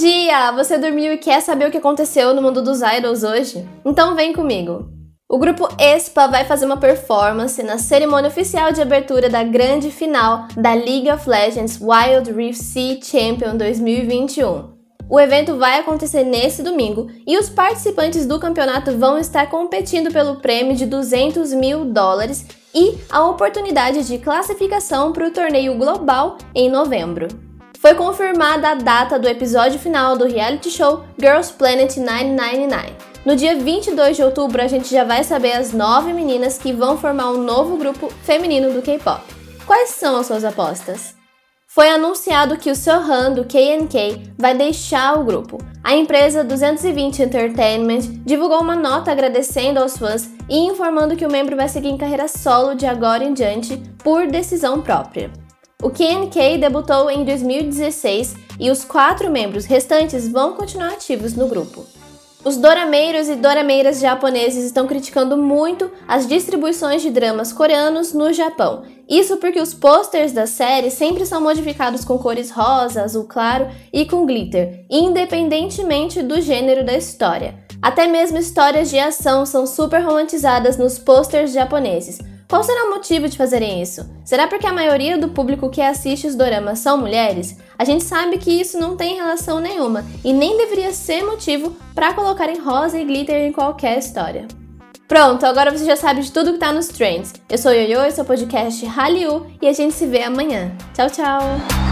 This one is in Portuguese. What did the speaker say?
dia! Você dormiu e quer saber o que aconteceu no mundo dos idols hoje? Então vem comigo! O grupo Espa vai fazer uma performance na cerimônia oficial de abertura da grande final da League of Legends Wild Rift Sea Champion 2021. O evento vai acontecer nesse domingo e os participantes do campeonato vão estar competindo pelo prêmio de 200 mil dólares e a oportunidade de classificação para o torneio global em novembro. Foi confirmada a data do episódio final do reality show Girls Planet 999. No dia 22 de outubro, a gente já vai saber as nove meninas que vão formar um novo grupo feminino do K-pop. Quais são as suas apostas? foi anunciado que o Sohan do KNK vai deixar o grupo. A empresa 220 Entertainment divulgou uma nota agradecendo aos fãs e informando que o membro vai seguir em carreira solo de agora em diante por decisão própria. O KNK debutou em 2016 e os quatro membros restantes vão continuar ativos no grupo. Os dorameiros e dorameiras japoneses estão criticando muito as distribuições de dramas coreanos no Japão. Isso porque os posters da série sempre são modificados com cores rosa, azul claro e com glitter, independentemente do gênero da história. Até mesmo histórias de ação são super romantizadas nos posters japoneses, qual será o motivo de fazerem isso? Será porque a maioria do público que assiste os doramas são mulheres? A gente sabe que isso não tem relação nenhuma e nem deveria ser motivo para colocarem rosa e glitter em qualquer história. Pronto, agora você já sabe de tudo que tá nos trends. Eu sou Yoyo, esse é o podcast Hallyu e a gente se vê amanhã. Tchau, tchau!